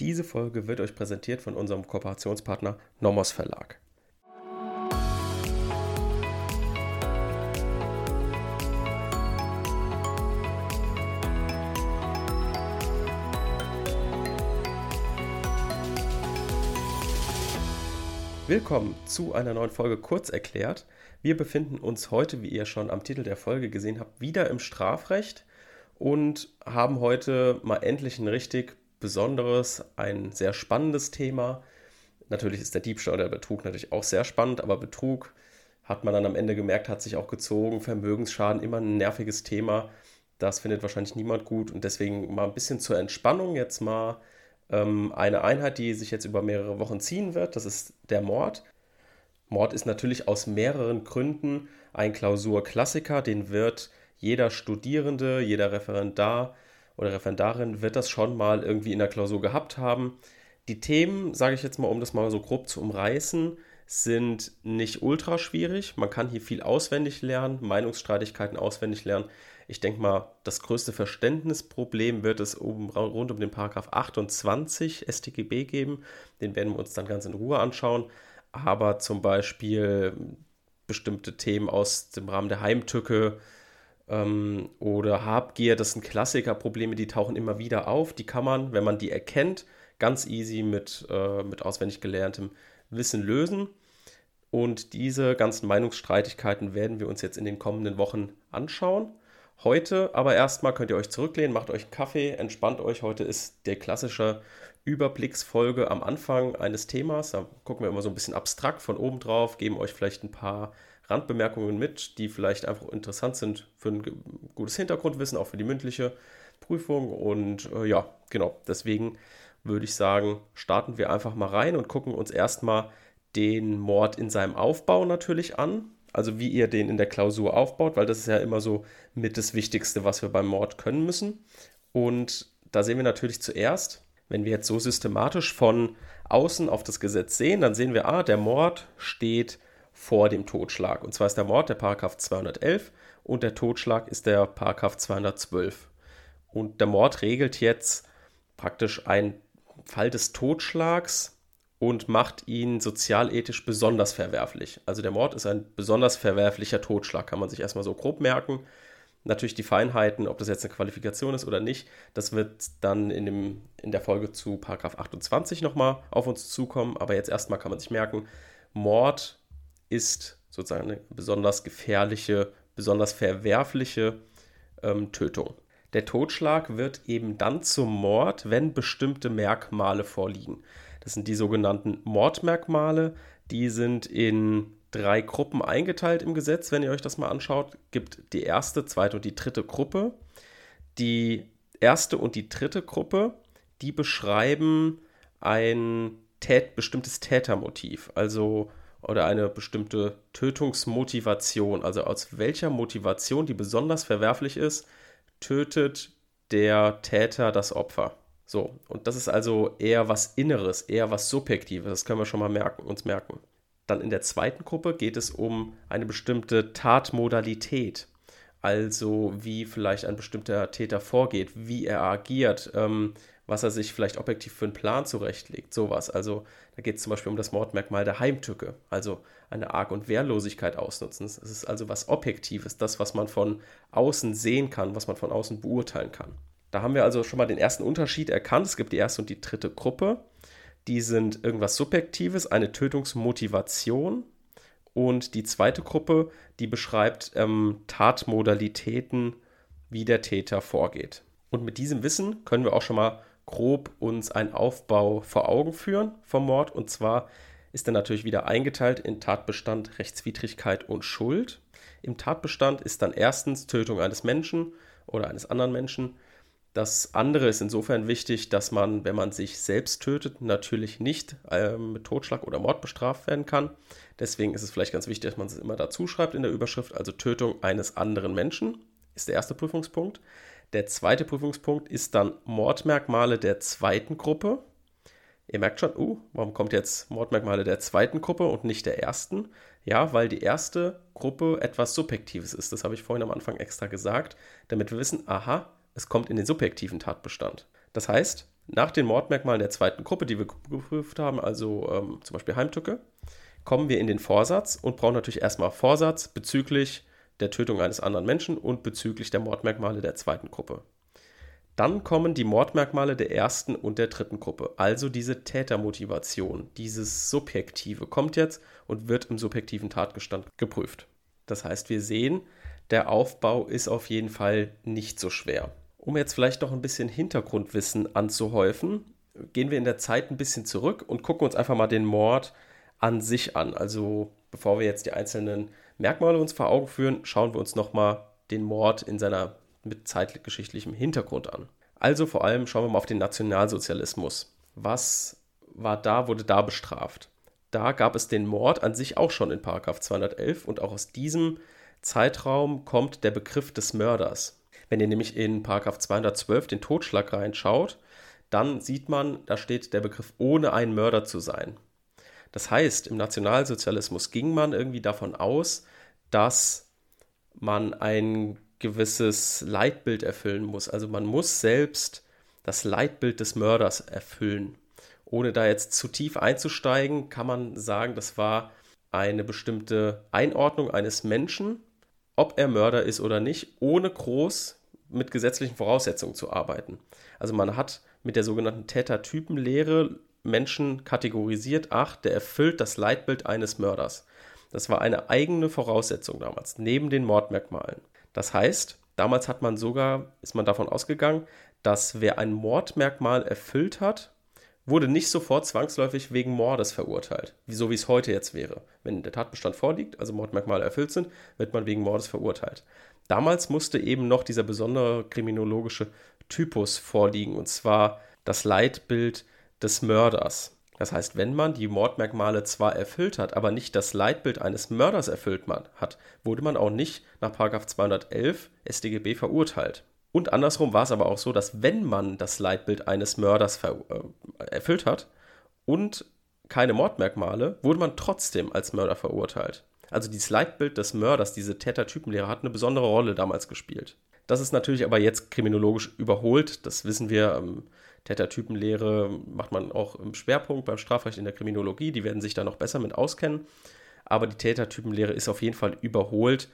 Diese Folge wird euch präsentiert von unserem Kooperationspartner Nomos Verlag. Willkommen zu einer neuen Folge Kurz erklärt. Wir befinden uns heute, wie ihr schon am Titel der Folge gesehen habt, wieder im Strafrecht und haben heute mal endlich ein richtig Besonderes, ein sehr spannendes Thema. Natürlich ist der Diebstahl oder der Betrug natürlich auch sehr spannend, aber Betrug hat man dann am Ende gemerkt, hat sich auch gezogen. Vermögensschaden immer ein nerviges Thema. Das findet wahrscheinlich niemand gut und deswegen mal ein bisschen zur Entspannung jetzt mal ähm, eine Einheit, die sich jetzt über mehrere Wochen ziehen wird. Das ist der Mord. Mord ist natürlich aus mehreren Gründen ein Klausurklassiker, den wird jeder Studierende, jeder Referendar oder Referendarin wird das schon mal irgendwie in der Klausur gehabt haben. Die Themen, sage ich jetzt mal, um das mal so grob zu umreißen, sind nicht ultra schwierig. Man kann hier viel auswendig lernen, Meinungsstreitigkeiten auswendig lernen. Ich denke mal, das größte Verständnisproblem wird es um, rund um den Paragraph 28 StGB geben. Den werden wir uns dann ganz in Ruhe anschauen. Aber zum Beispiel bestimmte Themen aus dem Rahmen der Heimtücke, ähm, oder Habgier, das sind Klassikerprobleme, die tauchen immer wieder auf. Die kann man, wenn man die erkennt, ganz easy mit, äh, mit auswendig gelerntem Wissen lösen. Und diese ganzen Meinungsstreitigkeiten werden wir uns jetzt in den kommenden Wochen anschauen. Heute aber erstmal könnt ihr euch zurücklehnen, macht euch einen Kaffee, entspannt euch. Heute ist der klassische Überblicksfolge am Anfang eines Themas. Da gucken wir immer so ein bisschen abstrakt von oben drauf, geben euch vielleicht ein paar Randbemerkungen mit, die vielleicht einfach interessant sind für ein gutes Hintergrundwissen, auch für die mündliche Prüfung. Und äh, ja, genau, deswegen würde ich sagen, starten wir einfach mal rein und gucken uns erstmal den Mord in seinem Aufbau natürlich an. Also wie ihr den in der Klausur aufbaut, weil das ist ja immer so mit das Wichtigste, was wir beim Mord können müssen. Und da sehen wir natürlich zuerst, wenn wir jetzt so systematisch von außen auf das Gesetz sehen, dann sehen wir, ah, der Mord steht vor dem Totschlag. Und zwar ist der Mord der Paragraph 211 und der Totschlag ist der Paragraph 212. Und der Mord regelt jetzt praktisch einen Fall des Totschlags und macht ihn sozialethisch besonders verwerflich. Also der Mord ist ein besonders verwerflicher Totschlag, kann man sich erstmal so grob merken. Natürlich die Feinheiten, ob das jetzt eine Qualifikation ist oder nicht, das wird dann in, dem, in der Folge zu Paragraph 28 nochmal auf uns zukommen. Aber jetzt erstmal kann man sich merken, Mord ist sozusagen eine besonders gefährliche, besonders verwerfliche ähm, Tötung. Der Totschlag wird eben dann zum Mord, wenn bestimmte Merkmale vorliegen. Das sind die sogenannten Mordmerkmale. Die sind in drei Gruppen eingeteilt im Gesetz, wenn ihr euch das mal anschaut. Gibt die erste, zweite und die dritte Gruppe. Die erste und die dritte Gruppe, die beschreiben ein tät bestimmtes Tätermotiv. Also oder eine bestimmte Tötungsmotivation, also aus welcher Motivation, die besonders verwerflich ist, tötet der Täter das Opfer. So, und das ist also eher was Inneres, eher was Subjektives, das können wir schon mal merken, uns merken. Dann in der zweiten Gruppe geht es um eine bestimmte Tatmodalität, also wie vielleicht ein bestimmter Täter vorgeht, wie er agiert, ähm, was er sich vielleicht objektiv für einen Plan zurechtlegt, sowas. Also da geht es zum Beispiel um das Mordmerkmal der Heimtücke, also eine Arg- und Wehrlosigkeit ausnutzen. Es ist also was Objektives, das, was man von außen sehen kann, was man von außen beurteilen kann. Da haben wir also schon mal den ersten Unterschied erkannt. Es gibt die erste und die dritte Gruppe. Die sind irgendwas Subjektives, eine Tötungsmotivation. Und die zweite Gruppe, die beschreibt ähm, Tatmodalitäten, wie der Täter vorgeht. Und mit diesem Wissen können wir auch schon mal grob uns einen Aufbau vor Augen führen vom Mord. Und zwar ist er natürlich wieder eingeteilt in Tatbestand, Rechtswidrigkeit und Schuld. Im Tatbestand ist dann erstens Tötung eines Menschen oder eines anderen Menschen. Das andere ist insofern wichtig, dass man, wenn man sich selbst tötet, natürlich nicht äh, mit Totschlag oder Mord bestraft werden kann. Deswegen ist es vielleicht ganz wichtig, dass man es immer dazu schreibt in der Überschrift. Also Tötung eines anderen Menschen ist der erste Prüfungspunkt. Der zweite Prüfungspunkt ist dann Mordmerkmale der zweiten Gruppe. Ihr merkt schon, uh, warum kommt jetzt Mordmerkmale der zweiten Gruppe und nicht der ersten? Ja, weil die erste Gruppe etwas Subjektives ist. Das habe ich vorhin am Anfang extra gesagt, damit wir wissen, aha, es kommt in den subjektiven Tatbestand. Das heißt, Nach den Mordmerkmalen der zweiten Gruppe, die wir geprüft haben, also ähm, zum Beispiel Heimtücke, kommen wir in den Vorsatz und brauchen natürlich erstmal Vorsatz bezüglich der Tötung eines anderen Menschen und bezüglich der Mordmerkmale der zweiten Gruppe. Dann kommen die Mordmerkmale der ersten und der dritten Gruppe, also diese Tätermotivation, dieses Subjektive kommt jetzt und wird im subjektiven Tatgestand geprüft. Das heißt, wir sehen, der Aufbau ist auf jeden Fall nicht so schwer. Um jetzt vielleicht noch ein bisschen Hintergrundwissen anzuhäufen, gehen wir in der Zeit ein bisschen zurück und gucken uns einfach mal den Mord an sich an. Also bevor wir jetzt die einzelnen Merkmale uns vor Augen führen, schauen wir uns nochmal den Mord in seiner mit zeitgeschichtlichem Hintergrund an. Also vor allem schauen wir mal auf den Nationalsozialismus. Was war da, wurde da bestraft? Da gab es den Mord an sich auch schon in Paragraph 211 und auch aus diesem Zeitraum kommt der Begriff des Mörders. Wenn ihr nämlich in Paragraph 212 den Totschlag reinschaut, dann sieht man, da steht der Begriff ohne ein Mörder zu sein. Das heißt, im Nationalsozialismus ging man irgendwie davon aus, dass man ein gewisses Leitbild erfüllen muss. Also man muss selbst das Leitbild des Mörders erfüllen. Ohne da jetzt zu tief einzusteigen, kann man sagen, das war eine bestimmte Einordnung eines Menschen, ob er Mörder ist oder nicht, ohne groß mit gesetzlichen Voraussetzungen zu arbeiten. Also man hat mit der sogenannten Tätertypenlehre Menschen kategorisiert, ach, der erfüllt das Leitbild eines Mörders. Das war eine eigene Voraussetzung damals, neben den Mordmerkmalen. Das heißt, damals hat man sogar, ist man davon ausgegangen, dass wer ein Mordmerkmal erfüllt hat, wurde nicht sofort zwangsläufig wegen Mordes verurteilt, so wie es heute jetzt wäre. Wenn der Tatbestand vorliegt, also Mordmerkmale erfüllt sind, wird man wegen Mordes verurteilt. Damals musste eben noch dieser besondere kriminologische Typus vorliegen, und zwar das Leitbild des Mörders. Das heißt, wenn man die Mordmerkmale zwar erfüllt hat, aber nicht das Leitbild eines Mörders erfüllt man, hat, wurde man auch nicht nach 211 StGB verurteilt. Und andersrum war es aber auch so, dass wenn man das Leitbild eines Mörders äh, erfüllt hat und keine Mordmerkmale, wurde man trotzdem als Mörder verurteilt. Also dieses Leitbild des Mörders, diese Tätertypenlehre, hat eine besondere Rolle damals gespielt. Das ist natürlich aber jetzt kriminologisch überholt, das wissen wir. Ähm, Tätertypenlehre macht man auch im Schwerpunkt beim Strafrecht in der Kriminologie. Die werden sich da noch besser mit auskennen. Aber die Tätertypenlehre ist auf jeden Fall überholt.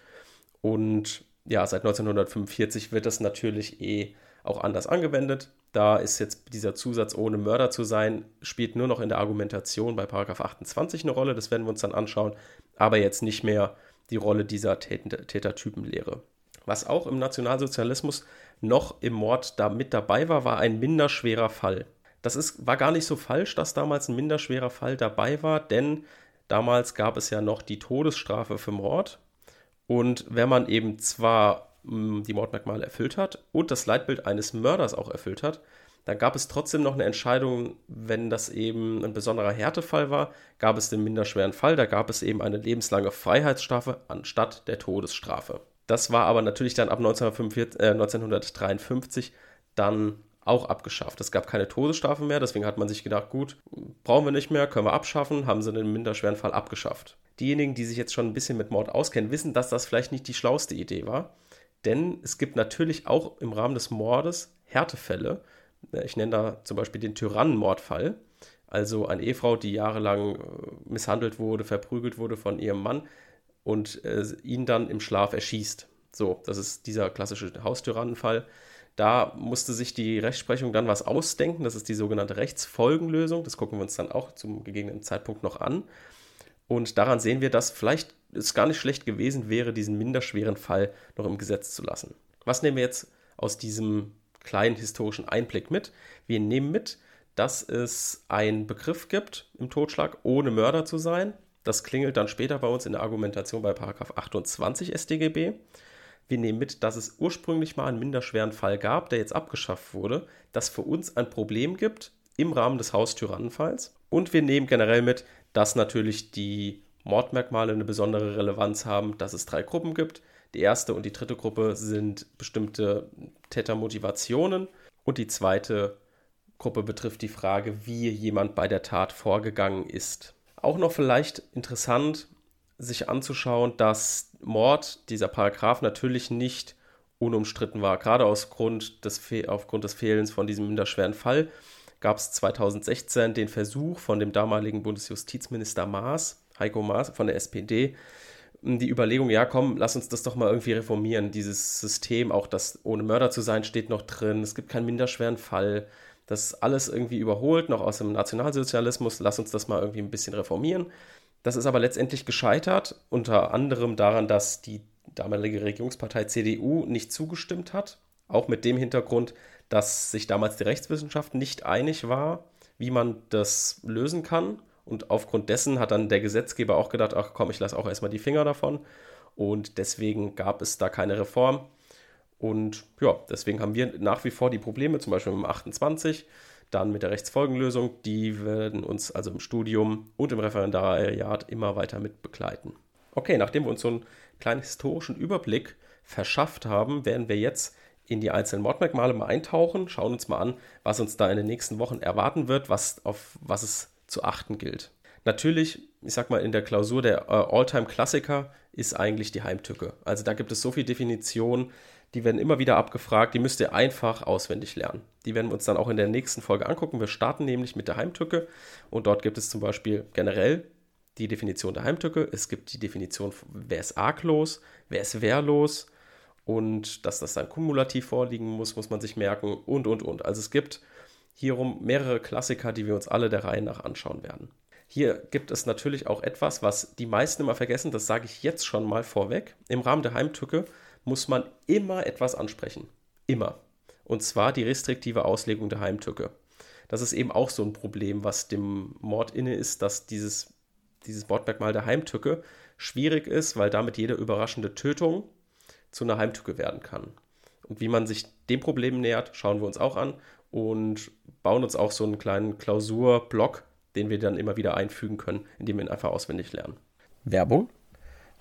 Und ja, seit 1945 wird das natürlich eh auch anders angewendet. Da ist jetzt dieser Zusatz ohne Mörder zu sein, spielt nur noch in der Argumentation bei Paragraph 28 eine Rolle. Das werden wir uns dann anschauen. Aber jetzt nicht mehr die Rolle dieser Tätertypenlehre. Was auch im Nationalsozialismus noch im Mord da mit dabei war, war ein minderschwerer Fall. Das ist, war gar nicht so falsch, dass damals ein minderschwerer Fall dabei war, denn damals gab es ja noch die Todesstrafe für Mord. Und wenn man eben zwar mh, hm, die Mordmerkmale erfüllt hat und das Leitbild eines Mörders auch erfüllt hat, dann gab es trotzdem noch eine Entscheidung, wenn das eben ein besonderer Härtefall war, gab es den minderschweren Fall, da gab es eben eine lebenslange Freiheitsstrafe anstatt der Todesstrafe. Das war aber natürlich dann ab 1945, äh, 1953 dann auch abgeschafft. Es gab keine Todesstrafe mehr, deswegen hat man sich gedacht, gut, brauchen wir nicht mehr, können wir abschaffen, haben sie den minderschweren Fall abgeschafft. Diejenigen, die sich jetzt schon ein bisschen mit Mord auskennen, wissen, dass das vielleicht nicht die schlauste Idee war, denn es gibt natürlich auch im Rahmen des Mordes Härtefälle. Ich nenne da zum Beispiel den Tyrannenmordfall, also eine Ehefrau, die jahrelang äh, misshandelt wurde, verprügelt wurde von ihrem Mann, und äh, ihn dann im Schlaf erschießt. So, das ist dieser klassische Haustyrannenfall. Da musste sich die Rechtsprechung dann was ausdenken. Das ist die sogenannte Rechtsfolgenlösung. Das gucken wir uns dann auch zum gegebenen Zeitpunkt noch an. Und daran sehen wir, dass vielleicht es gar nicht schlecht gewesen wäre, diesen minderschweren Fall noch im Gesetz zu lassen. Was nehmen wir jetzt aus diesem kleinen historischen Einblick mit? Wir nehmen mit, dass es einen Begriff gibt im Totschlag, ohne Mörder zu sein. Das klingelt dann später bei uns in der Argumentation bei 28 StGB. Wir nehmen mit, dass es ursprünglich mal einen minderschweren Fall gab, der jetzt abgeschafft wurde, das für uns ein Problem gibt im Rahmen des Haustyrannenfalls. Und wir nehmen generell mit, dass natürlich die Mordmerkmale eine besondere Relevanz haben, dass es drei Gruppen gibt. Die erste und die dritte Gruppe sind bestimmte Tätermotivationen und die zweite Gruppe betrifft die Frage, wie jemand bei der Tat vorgegangen ist. Auch noch vielleicht interessant, sich anzuschauen, dass Mord, dieser Paragraph, natürlich nicht unumstritten war, gerade aus Grund des aufgrund des Fehlens von diesem minderschweren Fall. gab es 2016 den Versuch von dem damaligen Bundesjustizminister Maas, Heiko Maas von der SPD, die Überlegung, ja komm, lass uns das doch mal irgendwie reformieren. Dieses System, auch das ohne Mörder zu sein, steht noch drin. Es gibt keinen minderschweren Fall. Das ist alles irgendwie überholt, noch aus dem Nationalsozialismus. Lass uns das mal irgendwie ein bisschen reformieren. Das ist aber letztendlich gescheitert, unter anderem daran, dass die damalige Regierungspartei CDU nicht zugestimmt hat. Auch mit dem Hintergrund, dass sich damals die Rechtswissenschaft nicht einig war, wie man das lösen kann. Und aufgrund dessen hat dann der Gesetzgeber auch gedacht, ach komm, ich lasse auch erstmal die Finger davon. Und deswegen gab es da keine Reform. Und ja, deswegen haben wir nach wie vor die Probleme, zum Beispiel mit dem 28, dann mit der Rechtsfolgenlösung, die werden uns also im Studium und im Referendariat immer weiter mit begleiten. Okay, nachdem wir uns so einen kleinen historischen Überblick verschafft haben, werden wir jetzt in die einzelnen Mordmerkmale mal eintauchen, schauen uns mal an, was uns da in den nächsten Wochen erwarten wird, was, auf was es zu achten gilt. Natürlich, ich sag mal, in der Klausur der äh, Alltime-Klassiker ist eigentlich die Heimtücke. Also da gibt es so viele Definitionen, die werden immer wieder abgefragt, die müsst ihr einfach auswendig lernen. Die werden wir uns dann auch in der nächsten Folge angucken. Wir starten nämlich mit der Heimtücke und dort gibt es zum Beispiel generell die Definition der Heimtücke. Es gibt die Definition, wer ist arglos, wer ist wehrlos und dass das dann kumulativ vorliegen muss, muss man sich merken und, und, und. Also es gibt hierum mehrere Klassiker, die wir uns alle der Reihe nach anschauen werden. Hier gibt es natürlich auch etwas, was die meisten immer vergessen, das sage ich jetzt schon mal vorweg. Im Rahmen der Heimtücke muss man immer etwas ansprechen. Immer. Und zwar die restriktive Auslegung der Heimtücke. Das ist eben auch so ein Problem, was dem Mord inne ist, dass dieses, dieses Mordmerkmal der Heimtücke schwierig ist, weil damit jede überraschende Tötung zu einer Heimtücke werden kann. Und wie man sich dem Problem nähert, schauen wir uns auch an und bauen uns auch so einen kleinen Klausurblock, den wir dann immer wieder einfügen können, indem wir ihn einfach auswendig lernen. Werbung.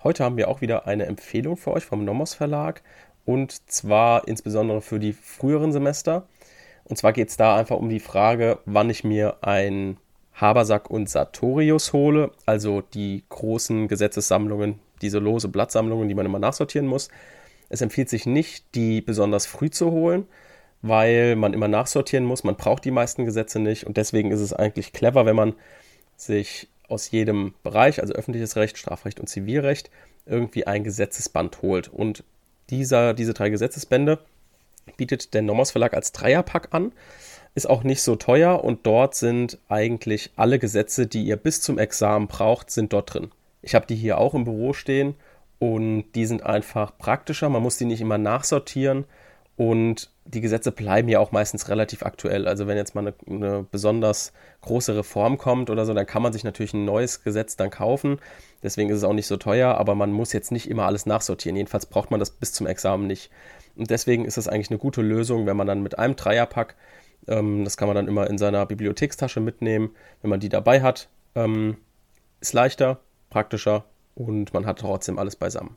Heute haben wir auch wieder eine Empfehlung für euch vom Nomos Verlag und zwar insbesondere für die früheren Semester. Und zwar geht es da einfach um die Frage, wann ich mir ein Habersack und Sartorius hole, also die großen Gesetzessammlungen, diese lose Blattsammlungen, die man immer nachsortieren muss. Es empfiehlt sich nicht, die besonders früh zu holen, weil man immer nachsortieren muss. Man braucht die meisten Gesetze nicht und deswegen ist es eigentlich clever, wenn man sich aus jedem Bereich, also öffentliches Recht, Strafrecht und Zivilrecht, irgendwie ein Gesetzesband holt. Und dieser, diese drei Gesetzesbände bietet der Nomos Verlag als Dreierpack an. Ist auch nicht so teuer und dort sind eigentlich alle Gesetze, die ihr bis zum Examen braucht, sind dort drin. Ich habe die hier auch im Büro stehen und die sind einfach praktischer. Man muss die nicht immer nachsortieren und die Gesetze bleiben ja auch meistens relativ aktuell. Also wenn jetzt mal eine, eine, besonders große Reform kommt oder so, dann kann man sich natürlich ein neues Gesetz dann kaufen. Deswegen ist es auch nicht so teuer, aber man muss jetzt nicht immer alles nachsortieren. Jedenfalls braucht man das bis zum Examen nicht. Und deswegen ist es eigentlich eine gute Lösung, wenn man dann mit einem Dreierpack, ähm, das kann man dann immer in seiner Bibliothekstasche mitnehmen, wenn man die dabei hat, ähm, ist leichter, praktischer und man hat trotzdem alles beisammen.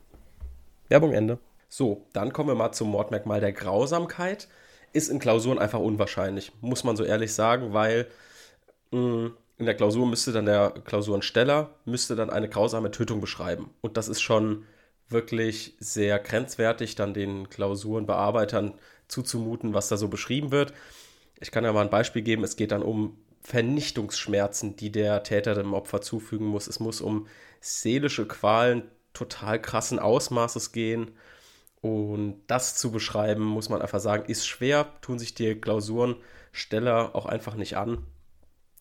Werbung Ende. So, dann kommen wir mal zum Mordmerkmal der Grausamkeit. Ist in Klausuren einfach unwahrscheinlich, muss man so ehrlich sagen, weil mh, mm, in der Klausur müsste dann der Klausurensteller müsste dann eine grausame Tötung beschreiben. Und das ist schon wirklich sehr grenzwertig, dann den Klausurenbearbeitern zuzumuten, was da so beschrieben wird. Ich kann ja mal ein Beispiel geben. Es geht dann um Vernichtungsschmerzen, die der Täter dem Opfer zufügen muss. Es muss um seelische Qualen total krassen Ausmaßes gehen. Und das zu beschreiben, muss man einfach sagen, ist schwer, tun sich die Klausurensteller auch einfach nicht an.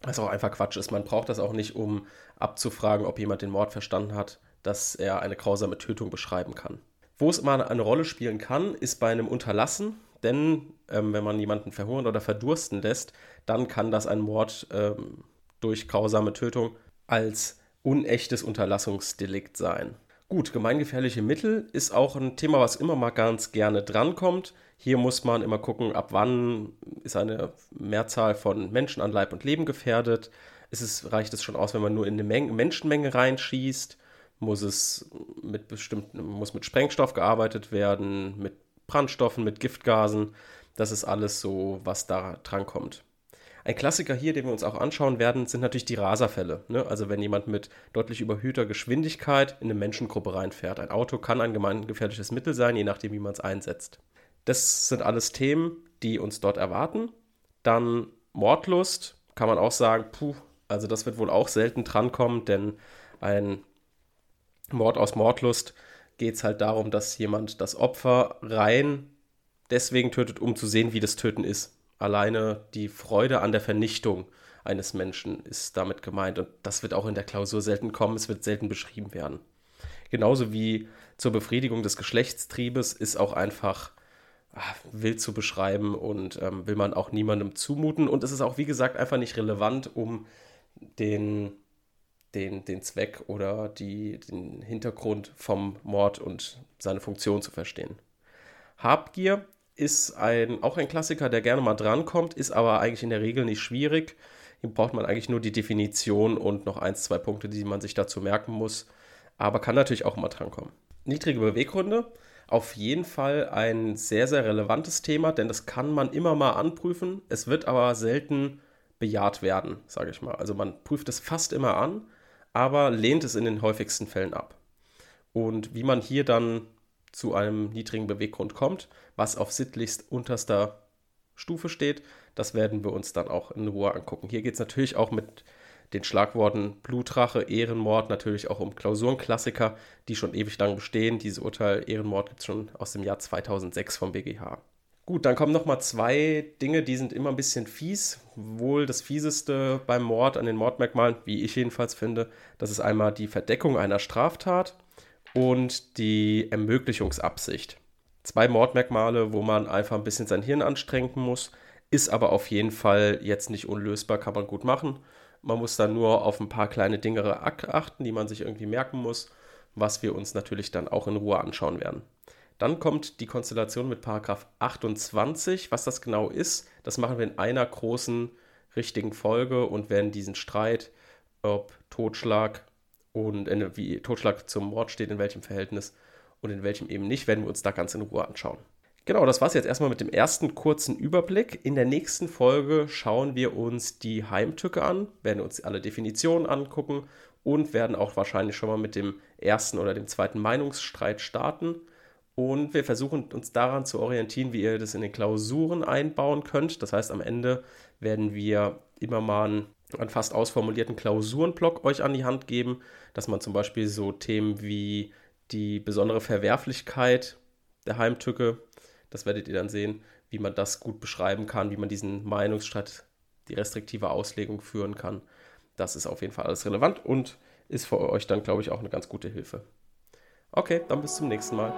Was auch einfach Quatsch ist. Man braucht das auch nicht, um abzufragen, ob jemand den Mord verstanden hat, dass er eine grausame Tötung beschreiben kann. Wo es immer eine Rolle spielen kann, ist bei einem Unterlassen, denn ähm, wenn man jemanden verhungern oder verdursten lässt, dann kann das ein Mord ähm, durch grausame Tötung als unechtes Unterlassungsdelikt sein. Gut, gemeingefährliche Mittel ist auch ein Thema, was immer mal ganz gerne drankommt. Hier muss man immer gucken, ab wann ist eine Mehrzahl von Menschen an Leib und Leben gefährdet. Ist es, reicht es schon aus, wenn man nur in eine Menge, Menschenmenge reinschießt? Muss es mit bestimmten, muss mit Sprengstoff gearbeitet werden, mit Brandstoffen, mit Giftgasen? Das ist alles so, was da drankommt. Ein Klassiker hier, den wir uns auch anschauen werden, sind natürlich die Raserfälle. Ne? Also wenn jemand mit deutlich überhöhter Geschwindigkeit in eine Menschengruppe reinfährt. Ein Auto kann ein gemeingefährliches Mittel sein, je nachdem, wie man es einsetzt. Das sind alles Themen, die uns dort erwarten. Dann Mordlust kann man auch sagen, puh, also das wird wohl auch selten drankommen, denn ein Mord aus Mordlust geht es halt darum, dass jemand das Opfer rein deswegen tötet, um zu sehen, wie das Töten ist. Alleine die Freude an der Vernichtung eines Menschen ist damit gemeint. Und das wird auch in der Klausur selten kommen, es wird selten beschrieben werden. Genauso wie zur Befriedigung des Geschlechtstriebes ist auch einfach ach, wild zu beschreiben und ähm, will man auch niemandem zumuten. Und es ist auch, wie gesagt, einfach nicht relevant, um den, den, den Zweck oder die, den Hintergrund vom Mord und seine Funktion zu verstehen. Habgier ist ein, auch ein Klassiker, der gerne mal drankommt, ist aber eigentlich in der Regel nicht schwierig. Hier braucht man eigentlich nur die Definition und noch ein, zwei Punkte, die man sich dazu merken muss. Aber kann natürlich auch mal drankommen. Niedrige Beweggründe, auf jeden Fall ein sehr, sehr relevantes Thema, denn das kann man immer mal anprüfen. Es wird aber selten bejaht werden, sage ich mal. Also man prüft es fast immer an, aber lehnt es in den häufigsten Fällen ab. Und wie man hier dann zu einem niedrigen Beweggrund kommt, was auf sittlichst unterster Stufe steht, das werden wir uns dann auch in Ruhe angucken. Hier geht es natürlich auch mit den Schlagworten Blutrache, Ehrenmord, natürlich auch um Klausurenklassiker, die schon ewig lang bestehen. Dieses Urteil Ehrenmord gibt es schon aus dem Jahr 2006 vom BGH. Gut, dann kommen noch mal zwei Dinge, die sind immer ein bisschen fies. Wohl das fieseste beim Mord an den Mordmerkmalen, wie ich jedenfalls finde, das ist einmal die Verdeckung einer Straftat und die Ermöglichungsabsicht. Zwei Mordmerkmale, wo man einfach ein bisschen sein Hirn anstrengen muss, ist aber auf jeden Fall jetzt nicht unlösbar, kann man gut machen. Man muss dann nur auf ein paar kleine Dinge achten, die man sich irgendwie merken muss, was wir uns natürlich dann auch in Ruhe anschauen werden. Dann kommt die Konstellation mit Paragraph 28. Was das genau ist, das machen wir in einer großen richtigen Folge und werden diesen Streit, ob Totschlag und wie Totschlag zum Mord steht, in welchem Verhältnis und in welchem eben nicht, werden wir uns da ganz in Ruhe anschauen. Genau, das war es jetzt erstmal mit dem ersten kurzen Überblick. In der nächsten Folge schauen wir uns die Heimtücke an, werden uns alle Definitionen angucken und werden auch wahrscheinlich schon mal mit dem ersten oder dem zweiten Meinungsstreit starten. Und wir versuchen uns daran zu orientieren, wie ihr das in den Klausuren einbauen könnt. Das heißt, am Ende werden wir immer mal einen, einen fast ausformulierten Klausurenblock euch an die Hand geben, dass man zum Beispiel so Themen wie die besondere Verwerflichkeit der Heimtücke, das werdet ihr dann sehen, wie man das gut beschreiben kann, wie man diesen Meinungsstreit, die restriktive Auslegung führen kann. Das ist auf jeden Fall alles relevant und ist für euch dann, glaube ich, auch eine ganz gute Hilfe. Okay, dann bis zum nächsten Mal.